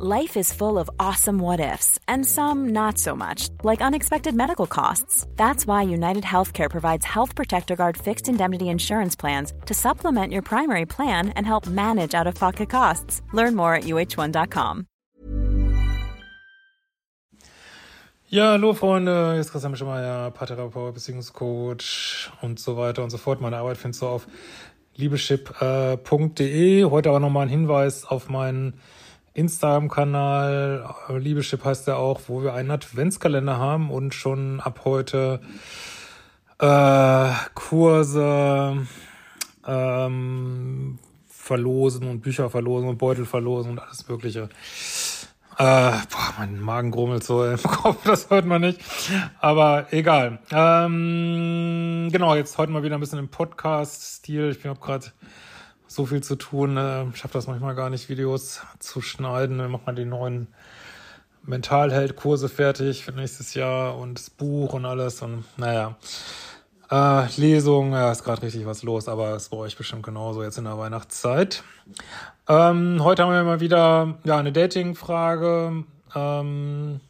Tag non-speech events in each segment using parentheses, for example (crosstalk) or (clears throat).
Life is full of awesome what ifs, and some not so much, like unexpected medical costs. That's why United Healthcare provides Health Protector Guard fixed indemnity insurance plans to supplement your primary plan and help manage out of pocket costs. Learn more at uh1.com. Ja, hallo Freunde, hier ist Christian Mischemeier, Paartherapeut, Beziehungscoach und so weiter und so fort. Meine Arbeit findest du auf liebeschip.de. Äh, Heute aber nochmal ein Hinweis auf meinen Instagram-Kanal, Liebeschip heißt der auch, wo wir einen Adventskalender haben und schon ab heute äh, Kurse ähm, verlosen und Bücher verlosen und Beutel verlosen und alles Mögliche. Äh, boah, mein Magen grummelt so im (laughs) Kopf, das hört man nicht. Aber egal. Ähm, genau, jetzt heute mal wieder ein bisschen im Podcast-Stil. Ich bin gerade so viel zu tun. Äh, ich schaffe das manchmal gar nicht, Videos zu schneiden. Dann macht man die neuen Mentalheld-Kurse fertig für nächstes Jahr und das Buch und alles. Und naja, äh, Lesung, ja, ist gerade richtig was los, aber es bei euch bestimmt genauso jetzt in der Weihnachtszeit. Ähm, heute haben wir mal wieder ja, eine Dating-Frage. Ähm,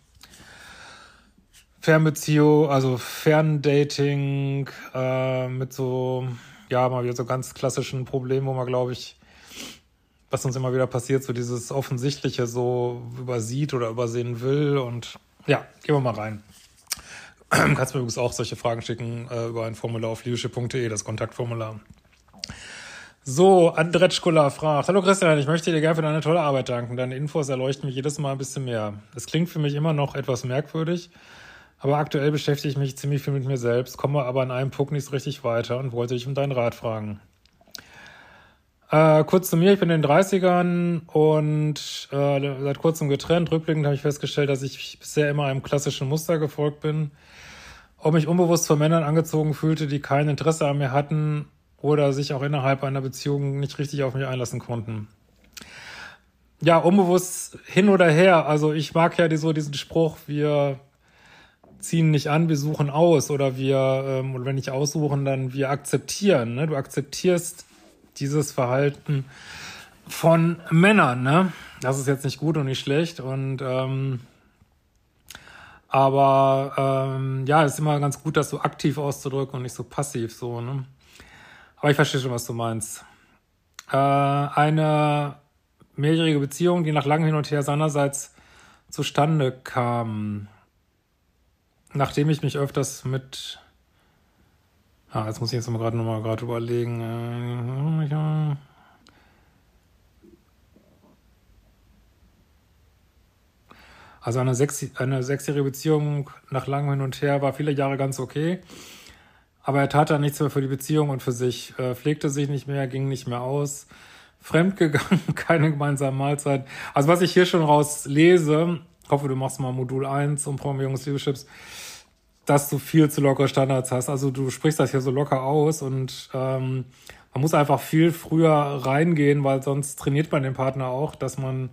Fernbeziehung, also Ferndating äh, mit so ja, mal wieder so ganz klassischen Problem, wo man, glaube ich, was uns immer wieder passiert, so dieses Offensichtliche so übersieht oder übersehen will. Und ja, gehen wir mal rein. (clears throat) Kannst mir übrigens auch solche Fragen schicken äh, über ein Formular auf liebische.de, das Kontaktformular. So, Andretschkula fragt, Hallo Christian, ich möchte dir gerne für deine tolle Arbeit danken. Deine Infos erleuchten mich jedes Mal ein bisschen mehr. Es klingt für mich immer noch etwas merkwürdig, aber aktuell beschäftige ich mich ziemlich viel mit mir selbst, komme aber an einem Punkt nicht so richtig weiter und wollte dich um deinen Rat fragen. Äh, kurz zu mir, ich bin in den 30ern und äh, seit kurzem getrennt. Rückblickend habe ich festgestellt, dass ich bisher immer einem klassischen Muster gefolgt bin. Ob mich unbewusst von Männern angezogen fühlte, die kein Interesse an mir hatten oder sich auch innerhalb einer Beziehung nicht richtig auf mich einlassen konnten. Ja, unbewusst hin oder her. Also ich mag ja die, so diesen Spruch, wir ziehen nicht an, wir suchen aus oder wir, ähm, oder wenn nicht aussuchen, dann wir akzeptieren. Ne? Du akzeptierst dieses Verhalten von Männern. Ne? Das ist jetzt nicht gut und nicht schlecht und ähm, aber ähm, ja, es ist immer ganz gut, das so aktiv auszudrücken und nicht so passiv so. Ne? Aber ich verstehe schon, was du meinst. Äh, eine mehrjährige Beziehung, die nach langem Hin und Her seinerseits zustande kam nachdem ich mich öfters mit Ah, jetzt muss ich jetzt mal gerade nochmal gerade überlegen. Äh, also eine, sechs, eine sechsjährige Beziehung nach langem Hin und Her war viele Jahre ganz okay. Aber er tat dann nichts mehr für die Beziehung und für sich, äh, pflegte sich nicht mehr, ging nicht mehr aus, fremdgegangen, (laughs) keine gemeinsame Mahlzeit. Also was ich hier schon raus hoffe, du machst mal Modul 1 um Programmierungsleaderships, dass du viel zu lockere Standards hast. Also du sprichst das hier so locker aus und ähm, man muss einfach viel früher reingehen, weil sonst trainiert man den Partner auch, dass man,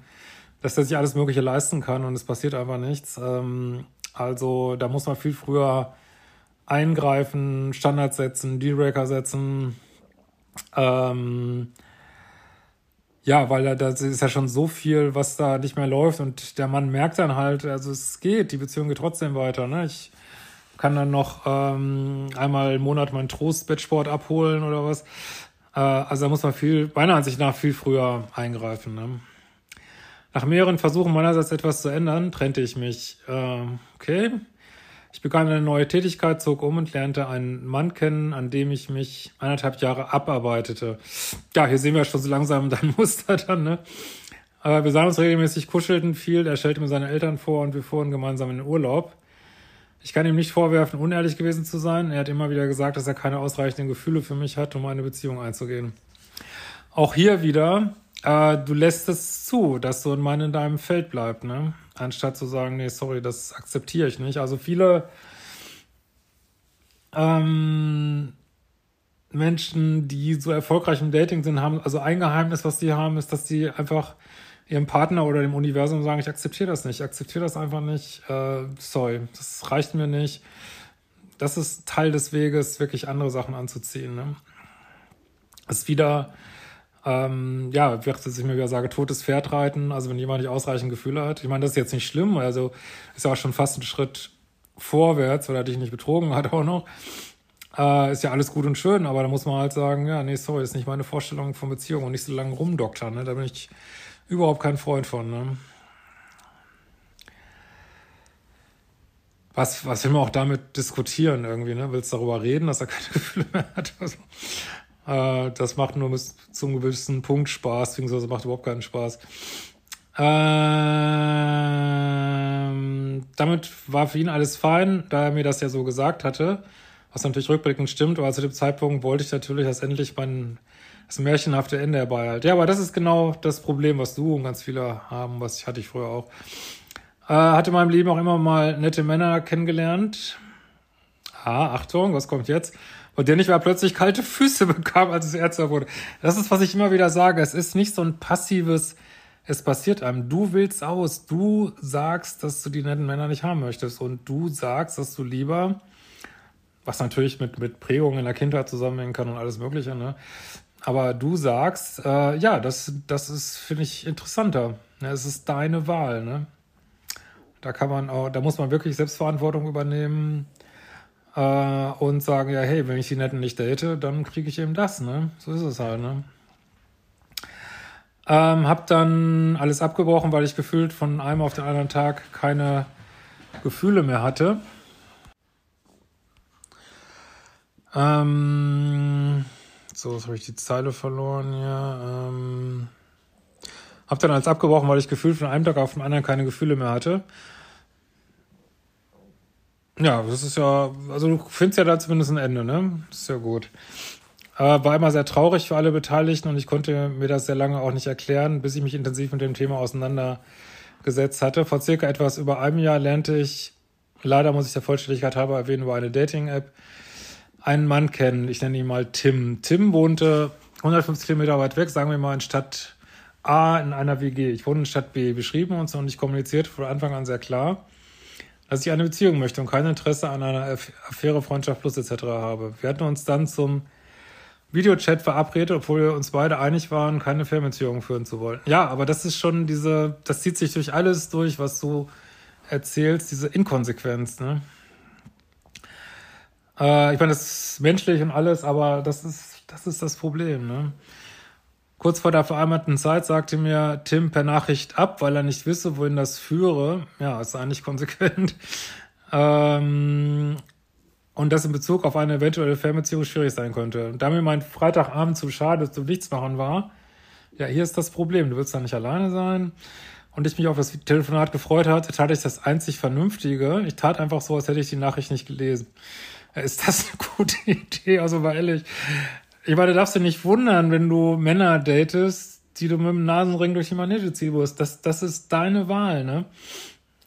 dass er sich alles Mögliche leisten kann und es passiert einfach nichts. Ähm, also da muss man viel früher eingreifen, Standards setzen, Dealbreaker setzen. Ähm, ja, weil da, da ist ja schon so viel, was da nicht mehr läuft und der Mann merkt dann halt, also es geht, die Beziehung geht trotzdem weiter. Ne? Ich kann dann noch ähm, einmal im Monat meinen Trost-Bettsport abholen oder was. Äh, also da muss man viel, meiner Ansicht nach, viel früher eingreifen. Ne? Nach mehreren Versuchen meinerseits etwas zu ändern, trennte ich mich. Äh, okay. Ich begann eine neue Tätigkeit, zog um und lernte einen Mann kennen, an dem ich mich eineinhalb Jahre abarbeitete. Ja, hier sehen wir schon so langsam (laughs) dein Muster dann, ne? Aber wir sahen uns regelmäßig, kuschelten viel, er stellte mir seine Eltern vor und wir fuhren gemeinsam in den Urlaub. Ich kann ihm nicht vorwerfen, unehrlich gewesen zu sein. Er hat immer wieder gesagt, dass er keine ausreichenden Gefühle für mich hat, um eine Beziehung einzugehen. Auch hier wieder, äh, du lässt es zu, dass so ein Mann in deinem Feld bleibt, ne? Anstatt zu sagen, nee, sorry, das akzeptiere ich nicht. Also viele ähm, Menschen, die so erfolgreich im Dating sind, haben, also ein Geheimnis, was die haben, ist, dass die einfach ihrem Partner oder dem Universum sagen, ich akzeptiere das nicht, ich akzeptiere das einfach nicht, äh, sorry, das reicht mir nicht. Das ist Teil des Weges, wirklich andere Sachen anzuziehen. Ne? Ist wieder Ähm, ja, wird dass ich mir wieder sage, totes Pferd reiten, also wenn jemand nicht ausreichend Gefühle hat. Ich meine, das ist jetzt nicht schlimm, also ist ja auch schon fast ein Schritt vorwärts, weil er dich nicht betrogen hat (laughs) auch noch. Äh, ist ja alles gut und schön, aber da muss man halt sagen, ja, nee, sorry, ist nicht meine Vorstellung von Beziehung und nicht so lange rumdoktern, ne? Da bin ich überhaupt kein Freund von, ne? Was, was will man auch damit diskutieren irgendwie, ne? Willst darüber reden, dass er keine (laughs) Gefühle mehr hat? Also, äh, das macht nur bis zum gewissen Punkt Spaß, beziehungsweise macht überhaupt keinen Spaß. Ähm, damit war für ihn alles fein, da er mir das ja so gesagt hatte, was natürlich rückblickend stimmt, aber zu dem Zeitpunkt wollte ich natürlich, dass endlich mein das märchenhafte Ende herbei halt. Ja, aber das ist genau das Problem, was du und ganz viele haben, was ich hatte ich früher auch. Äh, hatte in meinem Leben auch immer mal nette Männer kennengelernt. Ah, Achtung, was kommt jetzt? Und der nicht mehr plötzlich kalte Füße (laughs) bekam, als es ernster wurde. Das ist, was ich immer wieder sage. Es ist nicht so ein passives, es passiert einem. Du willst aus. Du sagst, dass du die netten Männer nicht haben möchtest. Und du sagst, dass du lieber, was natürlich mit, mit Prägungen in der Kindheit zusammenhängen kann und alles Mögliche, ne? Aber du sagst, äh, ja, das, das ist, finde ich, interessanter. Ne? Es ist deine Wahl, ne? Da kann man auch, da muss man wirklich Selbstverantwortung übernehmen äh, und sagen, ja, hey, wenn ich die Netten nicht date, dann kriege ich eben das, ne? So ist es halt, ne? Ähm, hab dann alles abgebrochen, weil ich gefühlt von einem auf den anderen Tag keine Gefühle mehr hatte. Ähm, so, jetzt habe ich die Zeile verloren hier. Ähm, hab dann alles abgebrochen, weil ich gefühlt von einem Tag auf den anderen keine Gefühle mehr hatte. Ja, das ist ja, also du findest ja da zumindest ein Ende, ne? Das ist ja gut. Äh, war immer sehr traurig für alle Beteiligten und ich konnte mir das sehr lange auch nicht erklären, bis ich mich intensiv mit dem Thema auseinandergesetzt hatte. Vor circa etwas über einem Jahr lernte ich, leider muss ich der Vollständigkeit halber erwähnen, über eine Dating-App, einen Mann kennen. Ich nenne ihn mal Tim. Tim wohnte 150 Kilometer weit weg, sagen wir mal in Stadt A in einer WG. Ich wohne in Stadt B. Beschrieben uns und ich kommunizierte von Anfang an sehr klar dass ich eine Beziehung möchte und kein Interesse an einer Affäre, Freundschaft plus etc. habe. Wir hatten uns dann zum Videochat verabredet, obwohl wir uns beide einig waren, keine Fernbeziehung führen zu wollen. Ja, aber das ist schon diese, das zieht sich durch alles durch, was du erzählst, diese Inkonsequenz, ne? Äh, ich meine, das ist menschlich und alles, aber das ist, das ist das Problem, ne? Kurz vor der vereinbarten Zeit sagte mir Tim per Nachricht ab, weil er nicht wisse, wohin das führe. Ja, ist eigentlich konsequent. (laughs) Ähm, und das in Bezug auf eine eventuelle Fernbeziehung schwierig sein könnte. Und da mir mein Freitagabend zu schade zu nichts machen war, ja, hier ist das Problem. Du willst da nicht alleine sein. Und ich mich auf das Telefonat gefreut hatte, tat ich das einzig Vernünftige. Ich tat einfach so, als hätte ich die Nachricht nicht gelesen. Ist das eine (laughs) gute Idee? Also war ehrlich, ich meine, du darfst dich nicht wundern, wenn du Männer datest, die du mit dem Nasenring durch die Manege ziehen musst. Das, das ist deine Wahl, ne?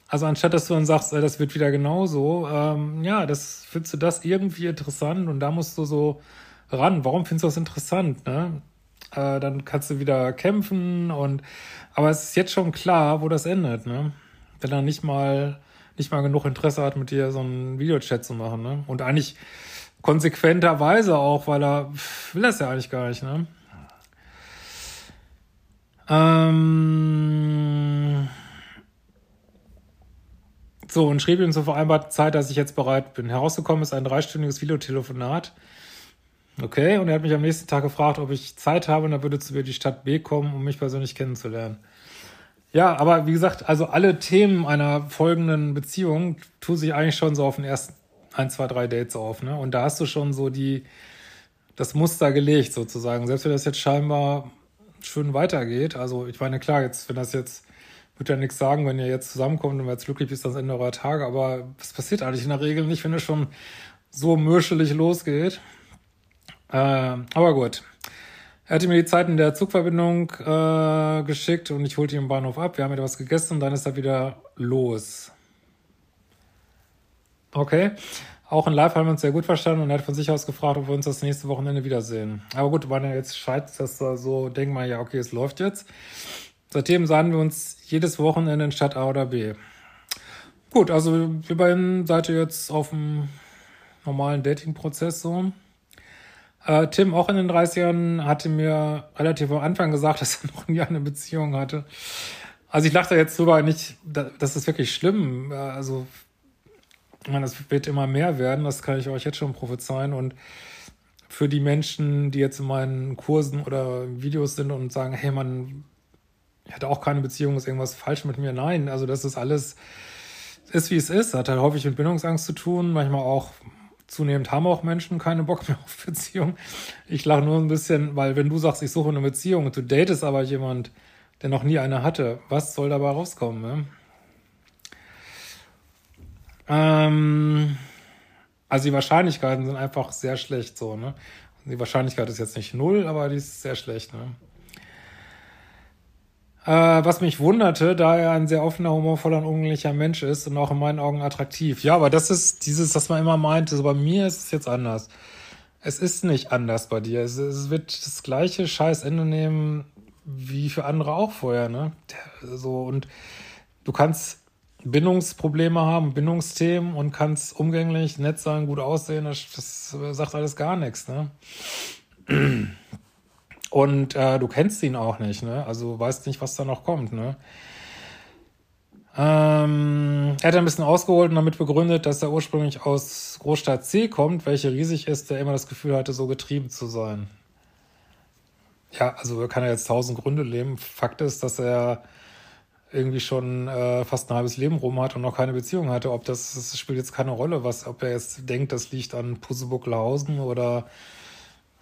Also anstatt, dass du dann sagst, ey, das wird wieder genauso, ähm, ja, das findest du das irgendwie interessant und da musst du so ran. Warum findest du das interessant, ne? Äh, dann kannst du wieder kämpfen und aber es ist jetzt schon klar, wo das endet, ne? Wenn er nicht mal nicht mal genug Interesse hat, mit dir so einen Videochat zu machen, ne? Und eigentlich konsequenterweise auch, weil er will das ja eigentlich gar nicht, ne? Ähm so, und schrieb ihm zur vereinbarten Zeit, dass ich jetzt bereit bin. Herausgekommen ist ein dreistündiges Videotelefonat. Okay, und er hat mich am nächsten Tag gefragt, ob ich Zeit habe und er würde zu mir die Stadt B kommen, um mich persönlich kennenzulernen. Ja, aber wie gesagt, also alle Themen einer folgenden Beziehung tun sich eigentlich schon so auf den ersten ein, zwei, drei Dates auf, ne? Und da hast du schon so die, das Muster gelegt sozusagen. Selbst wenn das jetzt scheinbar schön weitergeht. Also ich meine, klar, jetzt, wenn das jetzt, wird ja nichts sagen, wenn ihr jetzt zusammenkommt und jetzt glücklich bis ans Ende eurer Tage, aber das passiert eigentlich in der Regel nicht, wenn es schon so mürschelig losgeht. Äh, aber gut. Er hatte mir die Zeiten der Zugverbindung äh, geschickt und ich holte ihn im Bahnhof ab. Wir haben etwas gegessen und dann ist er wieder los. Okay. Auch in Live haben wir uns sehr gut verstanden und er hat von sich aus gefragt, ob wir uns das nächste Wochenende wiedersehen. Aber gut, wenn er jetzt scheitert, dass er so, denken wir, ja, okay, es läuft jetzt. Seitdem sahen wir uns jedes Wochenende in Stadt A oder B. Gut, also wir beiden seid ihr jetzt auf dem normalen Dating-Prozess so. Äh, Tim, auch in den 30ern, hatte mir relativ am Anfang gesagt, (laughs) dass er noch nie eine Beziehung hatte. Also ich lachte jetzt drüber nicht, das ist wirklich schlimm. Äh, also, ich meine, das wird immer mehr werden, das kann ich euch jetzt schon prophezeien. Und für die Menschen, die jetzt in meinen Kursen oder Videos sind und sagen, hey, man, hatte auch keine Beziehung, ist irgendwas falsch mit mir. Nein, also das ist alles, ist wie es ist, hat halt häufig mit Bindungsangst zu tun, manchmal auch zunehmend haben auch Menschen keine Bock mehr (laughs) auf Beziehung. Ich lache nur ein bisschen, weil wenn du sagst, ich suche eine Beziehung und du datest aber jemand, der noch nie eine hatte, was soll dabei rauskommen? Ne? Ähm, also die Wahrscheinlichkeiten sind einfach sehr schlecht so, ne? Die Wahrscheinlichkeit ist jetzt nicht null, aber die ist sehr schlecht, ne? Äh, was mich wunderte, da er ein sehr offener, humorvoller und umgänglicher Mensch ist und auch in meinen Augen attraktiv. Ja, aber das ist dieses, was man immer meinte. So bei mir ist es jetzt anders. Es ist nicht anders bei dir. Es, es wird das gleiche scheiß Ende nehmen wie für andere auch vorher, ne? So und du kannst Bindungsprobleme haben, Bindungsthemen und kannst umgänglich, nett sein, gut aussehen, das, das sagt alles gar nichts, ne? Und äh, du kennst ihn auch nicht, ne? Also weißt nicht, was da noch kommt, ne? Ähm, er hat ein bisschen ausgeholt und damit begründet, dass er ursprünglich aus Großstadt C kommt, welche riesig ist, der immer das Gefühl hatte, so getrieben zu sein. Ja, also er kann ja jetzt tausend Gründe leben. Fakt ist, dass er irgendwie schon äh, fast ein halbes Leben rum hat und noch keine Beziehung hatte. Ob das, das spielt jetzt keine Rolle, was, ob er jetzt denkt, das liegt an Pusebucklausen oder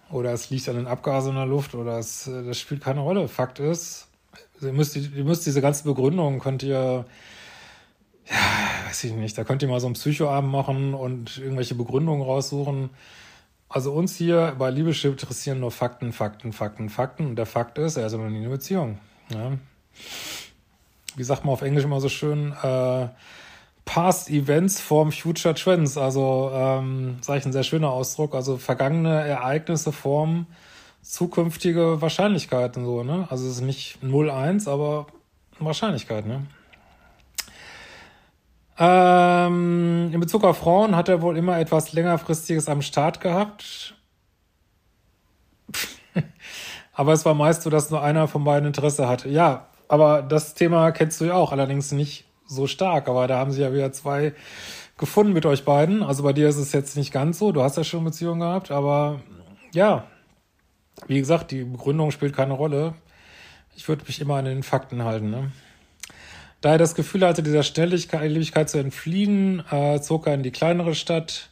oder es liegt an den Abgasen in der Luft oder es, äh, das spielt keine Rolle. Fakt ist, ihr müsst, ihr müsst diese ganze Begründung könnt ihr, ja, weiß ich nicht, da könnt ihr mal so einen Psychoabend machen und irgendwelche Begründungen raussuchen. Also uns hier bei Liebeschip interessieren nur Fakten, Fakten, Fakten, Fakten. Und der Fakt ist, er ist noch nie in einer Beziehung. Ja. Wie sagt man auf Englisch immer so schön, äh, Past Events form Future Trends. Also, ähm, sage ich ein sehr schöner Ausdruck. Also vergangene Ereignisse formen zukünftige Wahrscheinlichkeiten so, ne? Also es ist nicht 0-1, aber Wahrscheinlichkeit, ne? Ähm, in Bezug auf Frauen hat er wohl immer etwas längerfristiges am Start gehabt. (laughs) aber es war meist so, dass nur einer von beiden Interesse hatte. Ja, aber das Thema kennst du ja auch, allerdings nicht so stark. Aber da haben sie ja wieder zwei gefunden mit euch beiden. Also bei dir ist es jetzt nicht ganz so. Du hast ja schon Beziehungen gehabt, aber ja, wie gesagt, die Begründung spielt keine Rolle. Ich würde mich immer an den Fakten halten. Ne? Da er das Gefühl hatte, dieser Schnelligkeit zu entfliehen, äh, zog er in die kleinere Stadt.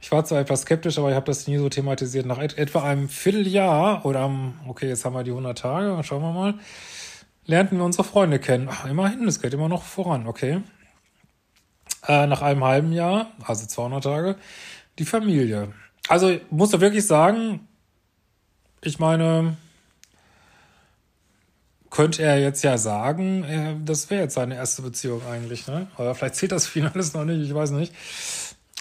Ich war zwar etwas skeptisch, aber ich habe das nie so thematisiert. Nach et etwa einem Vierteljahr oder am, okay, jetzt haben wir die 100 Tage, schauen wir mal, lernten wir unsere Freunde kennen. Ach, immerhin, es geht immer noch voran, okay. Äh, nach einem halben Jahr, also 200 Tage, die Familie. Also muss da wirklich sagen, ich meine, könnte er jetzt ja sagen, äh, das wäre jetzt seine erste Beziehung eigentlich, ne? Oder vielleicht zählt das für alles noch nicht, ich weiß nicht.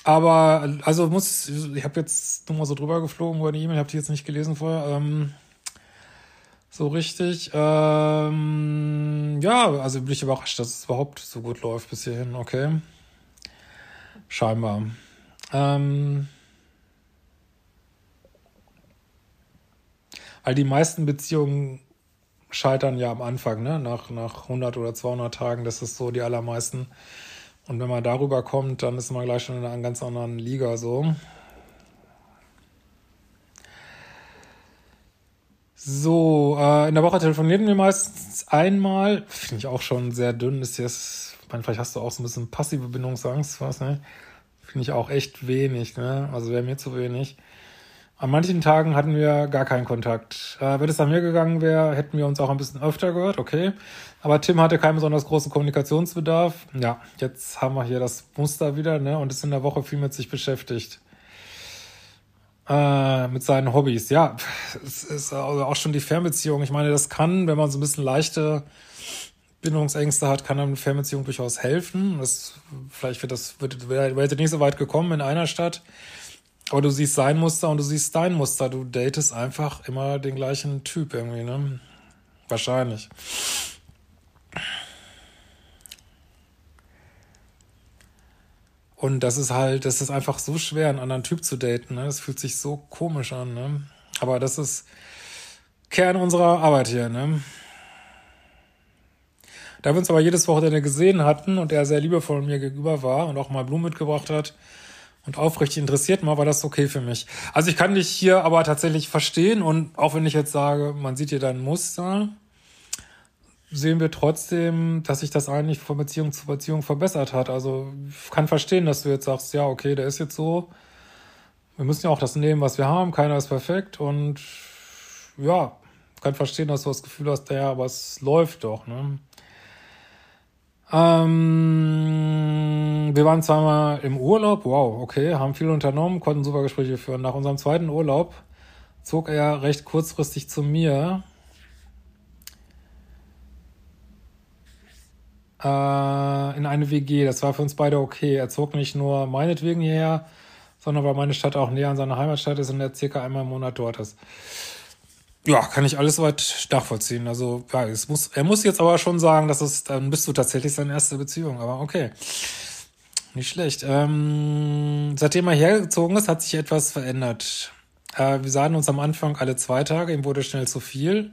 Aber also muss, ich habe jetzt nur mal so drüber geflogen über die E-Mail, habe die jetzt nicht gelesen vorher. Ähm, so richtig. Ähm, ja, also bin ich überrascht, dass es überhaupt so gut läuft bis hierhin. Okay. Scheinbar. Ähm, weil die meisten Beziehungen scheitern ja am Anfang, ne? Nach, nach 100 oder 200 Tagen, das ist so die allermeisten. Und wenn man darüber kommt, dann ist man gleich schon in einer ganz anderen Liga so. So, äh, in der Woche telefonieren wir meistens einmal. Finde ich auch schon sehr dünn. Ist jetzt, ich meine, vielleicht hast du auch so ein bisschen passive Bindungsangst, was ne? Finde ich auch echt wenig, ne? Also wäre mir zu wenig. An manchen Tagen hatten wir gar keinen Kontakt. Äh, wenn es an mir gegangen wäre, hätten wir uns auch ein bisschen öfter gehört, okay. Aber Tim hatte keinen besonders großen Kommunikationsbedarf. Ja, jetzt haben wir hier das Muster wieder, ne? Und ist in der Woche viel mit sich beschäftigt äh, mit seinen Hobbys. Ja, es ist also auch schon die Fernbeziehung. Ich meine, das kann, wenn man so ein bisschen leichte Bindungsängste hat, kann eine Fernbeziehung durchaus helfen. Das, vielleicht wird das, wird, wird nicht so weit gekommen in einer Stadt. Aber du siehst sein Muster und du siehst dein Muster. Du datest einfach immer den gleichen Typ irgendwie, ne? Wahrscheinlich. Und das ist halt, das ist einfach so schwer, einen anderen Typ zu daten. Ne? Das fühlt sich so komisch an. Ne? Aber das ist Kern unserer Arbeit hier. Ne? Da wir uns aber jedes Wochenende gesehen hatten und er sehr liebevoll mir gegenüber war und auch mal Blumen mitgebracht hat und aufrichtig interessiert war, war das okay für mich. Also ich kann dich hier aber tatsächlich verstehen und auch wenn ich jetzt sage, man sieht hier dein Muster, sehen wir trotzdem, dass sich das eigentlich von Beziehung zu Beziehung verbessert hat. Also ich kann verstehen, dass du jetzt sagst, ja, okay, der ist jetzt so. Wir müssen ja auch das nehmen, was wir haben. Keiner ist perfekt und ja, kann verstehen, dass du das Gefühl hast, ja, aber es läuft doch, ne? Ähm, wir waren zweimal im Urlaub, wow, okay, haben viel unternommen, konnten super Gespräche führen. Nach unserem zweiten Urlaub zog er recht kurzfristig zu mir in eine WG. Das war für uns beide okay. Er zog nicht nur meinetwegen hierher, sondern weil meine Stadt auch näher an seiner Heimatstadt ist und er circa einmal im Monat dort ist. Ja, kann ich alles soweit nachvollziehen. Also, ja, es muss, er muss jetzt aber schon sagen, dass es, dann bist du tatsächlich seine erste Beziehung. Aber okay. Nicht schlecht. Ähm, seitdem er hergezogen ist, hat sich etwas verändert. Äh, wir sahen uns am Anfang alle zwei Tage, ihm wurde schnell zu viel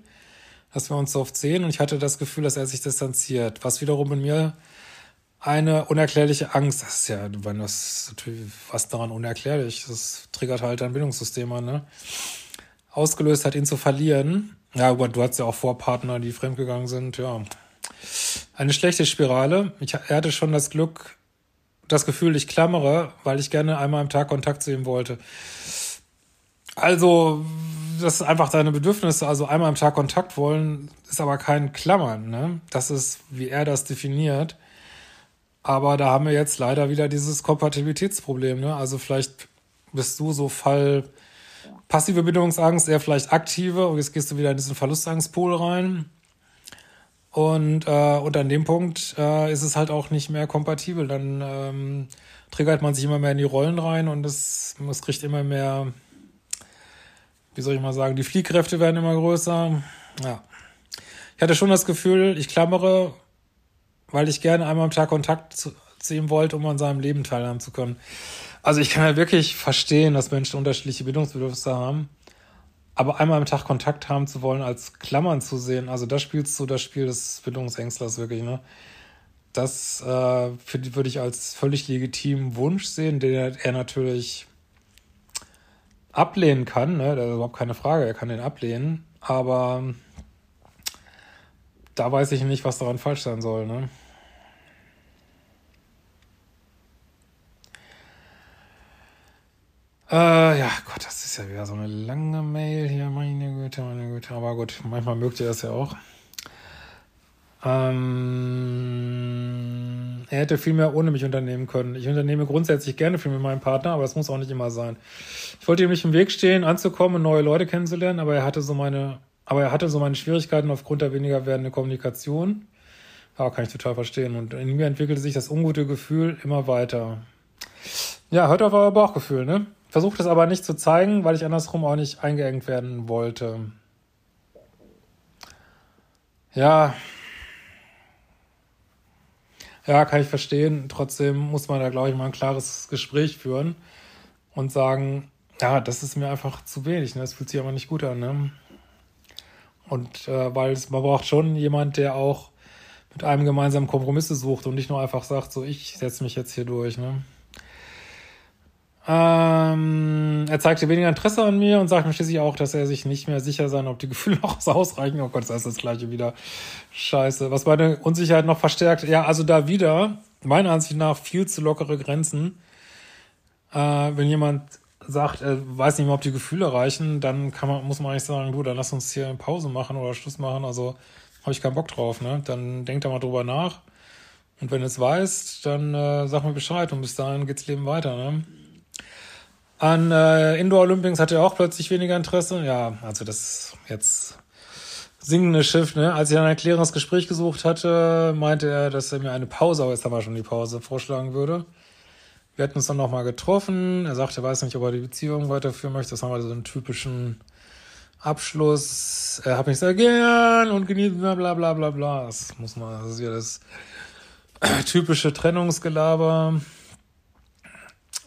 dass wir uns so oft sehen und ich hatte das Gefühl, dass er sich distanziert, was wiederum in mir eine unerklärliche Angst, das ist ja, wenn das natürlich was daran unerklärlich, das triggert halt dein Bildungssystem an, ne? Ausgelöst hat, ihn zu verlieren. Ja, aber du hattest ja auch Vorpartner, die fremdgegangen sind, ja. Eine schlechte Spirale. Ich, er hatte schon das Glück, das Gefühl, ich klammere, weil ich gerne einmal am Tag Kontakt zu ihm wollte. Also, das ist einfach deine Bedürfnisse, also einmal am Tag Kontakt wollen, ist aber kein Klammern, ne? Das ist, wie er das definiert. Aber da haben wir jetzt leider wieder dieses Kompatibilitätsproblem, ne? Also vielleicht bist du so Fall passive Bindungsangst, eher vielleicht aktive und jetzt gehst du wieder in diesen Verlustangstpool rein. Und, äh, und an dem Punkt äh, ist es halt auch nicht mehr kompatibel. Dann ähm, triggert man sich immer mehr in die Rollen rein und es, es kriegt immer mehr wie soll ich mal sagen, die Fliehkräfte werden immer größer. Ja. Ich hatte schon das Gefühl, ich klammere, weil ich gerne einmal am Tag Kontakt zu, zu ihm wollte, um an seinem Leben teilhaben zu können. Also ich kann ja wirklich verstehen, dass Menschen unterschiedliche Bildungsbedürfnisse haben. Aber einmal am Tag Kontakt haben zu wollen, als Klammern zu sehen, also da spielst du das Spiel des Bildungsängstlers wirklich, ne? Das äh, würde ich als völlig legitimen Wunsch sehen, den er natürlich ablehnen kann, ne? das ist überhaupt keine Frage, er kann den ablehnen, aber da weiß ich nicht, was daran falsch sein soll. Ne? Äh, ja, Gott, das ist ja wieder so eine lange Mail hier, meine Güte, meine Güte. Aber gut, manchmal mögt ihr das ja auch. Ähm, er hätte viel mehr ohne mich unternehmen können. Ich unternehme grundsätzlich gerne viel mit meinem Partner, aber das muss auch nicht immer sein. Ich wollte ihm nicht im Weg stehen, anzukommen und neue Leute kennenzulernen, aber er hatte so meine, aber er hatte so meine Schwierigkeiten aufgrund der weniger werdenden Kommunikation. Ja, kann ich total verstehen. Und in mir entwickelte sich das ungute Gefühl immer weiter. Ja, hört auf euer Bauchgefühl, ne? Versucht es aber nicht zu zeigen, weil ich andersrum auch nicht eingeengt werden wollte. Ja, ja, kann ich verstehen. Trotzdem muss man da, glaube ich, mal ein klares Gespräch führen und sagen, ja, das ist mir einfach zu wenig. Ne? Das fühlt sich aber nicht gut an. Ne? Und äh, weil es, man braucht schon jemand, der auch mit einem gemeinsamen Kompromisse sucht und nicht nur einfach sagt, so ich setze mich jetzt hier durch. Ne? Ähm, er zeigte weniger Interesse an mir und sagte mir schließlich auch, dass er sich nicht mehr sicher sein, ob die Gefühle (laughs) noch ausreichen. Oh Gott, das ist das gleiche wieder. Scheiße. Was meine Unsicherheit noch verstärkt. Ja, also da wieder, meiner Ansicht nach, viel zu lockere Grenzen. Äh, wenn jemand sagt, er weiß nicht mehr, ob die Gefühle reichen, dann kann man, muss man eigentlich sagen, du, dann lass uns hier eine Pause machen oder Schluss machen. Also habe ich keinen Bock drauf, ne? Dann denkt da mal drüber nach. Und wenn du es weißt, dann äh, sag mir Bescheid und bis dahin geht's Leben weiter, ne? An äh, Indoor Olympics hatte er auch plötzlich weniger Interesse. Ja, also das jetzt singende Schiff, ne? Als ich ein erklärendes Gespräch gesucht hatte, meinte er, dass er mir eine Pause, aber jetzt haben wir schon die Pause, vorschlagen würde. Wir hatten uns dann nochmal getroffen. Er sagte, er weiß nicht, ob er die Beziehung weiterführen möchte. Das haben wir so einen typischen Abschluss. Er hat mich sehr gern und genießt bla bla bla bla bla. Das muss man, das ist ja das (clears throat) typische Trennungsgelaber.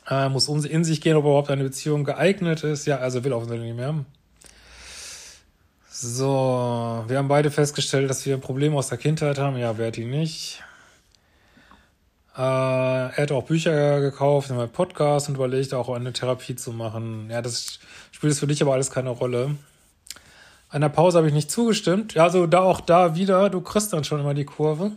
Äh, muss in sich gehen, ob überhaupt eine Beziehung geeignet ist. Ja, also will offensichtlich nicht mehr. So, wir haben beide festgestellt, dass wir ein Problem aus der Kindheit haben. Ja, wer hat die nicht? Äh, er hat auch Bücher gekauft, einen Podcast und überlegt auch eine Therapie zu machen. Ja, das spielt für dich aber alles keine Rolle. Einer Pause habe ich nicht zugestimmt. Ja, so da auch da wieder, du kriegst dann schon immer die Kurve.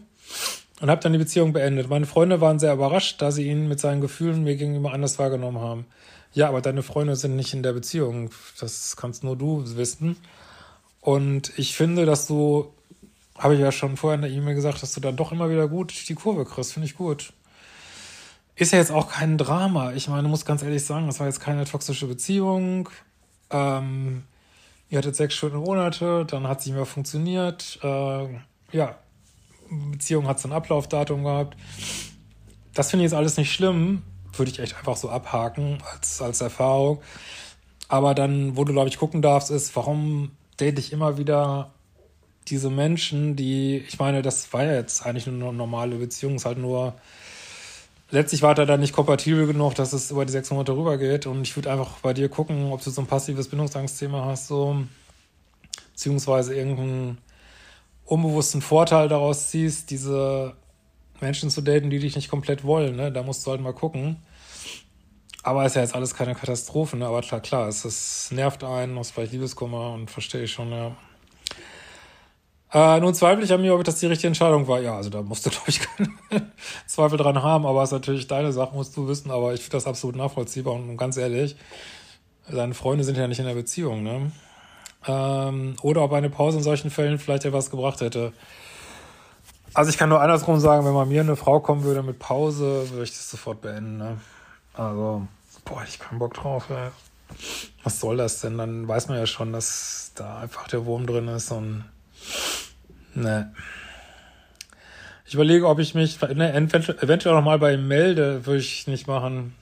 Und habe dann die Beziehung beendet. Meine Freunde waren sehr überrascht, da sie ihn mit seinen Gefühlen mir gegenüber anders wahrgenommen haben. Ja, aber deine Freunde sind nicht in der Beziehung. Das kannst nur du wissen. Und ich finde, dass du, habe ich ja schon vorher in der E-Mail gesagt, dass du dann doch immer wieder gut die Kurve kriegst. Finde ich gut. Ist ja jetzt auch kein Drama. Ich meine, muss ganz ehrlich sagen, das war jetzt keine toxische Beziehung. Ähm, ihr hattet sechs schöne Monate, dann hat sie mehr funktioniert. Äh, ja, Beziehung hat so ein Ablaufdatum gehabt. Das finde ich jetzt alles nicht schlimm. Würde ich echt einfach so abhaken als, als Erfahrung. Aber dann, wo du, glaube ich, gucken darfst, ist, warum date ich immer wieder diese Menschen, die, ich meine, das war ja jetzt eigentlich nur eine normale Beziehung, ist halt nur, letztlich war er dann nicht kompatibel genug, dass es über die sechs Monate rübergeht. Und ich würde einfach bei dir gucken, ob du so ein passives Bindungsangstthema hast, so, beziehungsweise irgendeinen unbewussten Vorteil daraus ziehst, diese Menschen zu daten, die dich nicht komplett wollen. Ne? Da musst du halt mal gucken. Aber ist ja jetzt alles keine Katastrophe, ne? Aber klar, klar, es, es nervt einen, aus vielleicht Liebeskummer und verstehe ich schon, ja. Äh, nun zweifle ich an mir, ob das die richtige Entscheidung war. Ja, also da musst du, (laughs) glaube ich, keine Zweifel dran haben, aber es ist natürlich deine Sache, musst du wissen, aber ich finde das absolut nachvollziehbar und, und ganz ehrlich, deine Freunde sind ja nicht in der Beziehung, ne? Ähm, oder ob eine Pause in solchen Fällen vielleicht etwas gebracht hätte. Also ich kann nur andersrum sagen, wenn mal mir eine Frau kommen würde mit Pause, würde ich das sofort beenden. Ne? Also, boah, ich keinen Bock drauf. Ey. Was soll das denn? Dann weiß man ja schon, dass da einfach der Wurm drin ist und ne. Ich überlege, ob ich mich ne, eventuell noch mal bei ihm melde, würde ich nicht machen.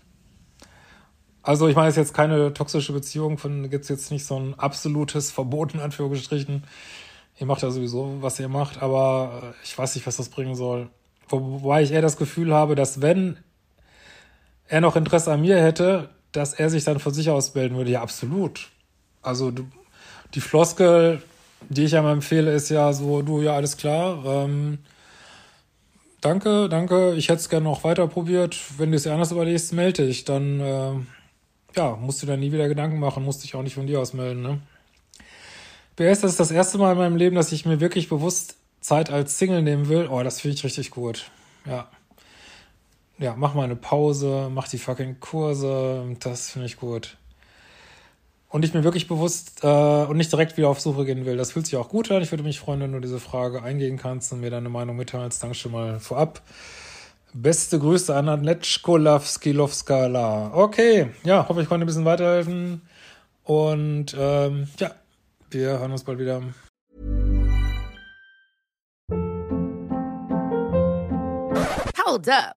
Also ich meine, es ist jetzt keine toxische Beziehung, von gibt es jetzt nicht so ein absolutes Verbot in Anführungsstrichen. Ihr macht ja sowieso, was ihr macht, aber äh, ich weiß nicht, was das bringen soll. Wobei ich eher das Gefühl habe, dass wenn er noch Interesse an mir hätte, dass er sich dann von sich aus melden würde. Ja, absolut. Also du, die Floskel, die ich ja mal empfehle, ist ja so, du, ja, alles klar. Ähm, danke, danke. Ich hätte es gerne noch weiter probiert. Wenn du es anders überlegst, melde dich. Dann äh, ja, musst du dann nie wieder Gedanken machen, musst dich auch nicht von dir aus melden, ne? BS, das ist das erste Mal in meinem Leben, dass ich mir wirklich bewusst Zeit als Single nehmen will. Oh, das finde ich richtig gut. Ja. Ja, mach mal eine Pause, mach die fucking Kurse. Das finde ich gut. Und ich mir wirklich bewusst äh, und nicht direkt wieder auf Suche gehen will. Das fühlt sich auch gut an. Ich würde mich freuen, wenn du diese Frage eingehen kannst und mir deine Meinung mitteilst. Danke schon mal vorab. Beste Grüße an Anetschko Skilowskala. Okay, ja, hoffe ich konnte ein bisschen weiterhelfen. Und ähm, ja, wir hören uns bald wieder. Hold up.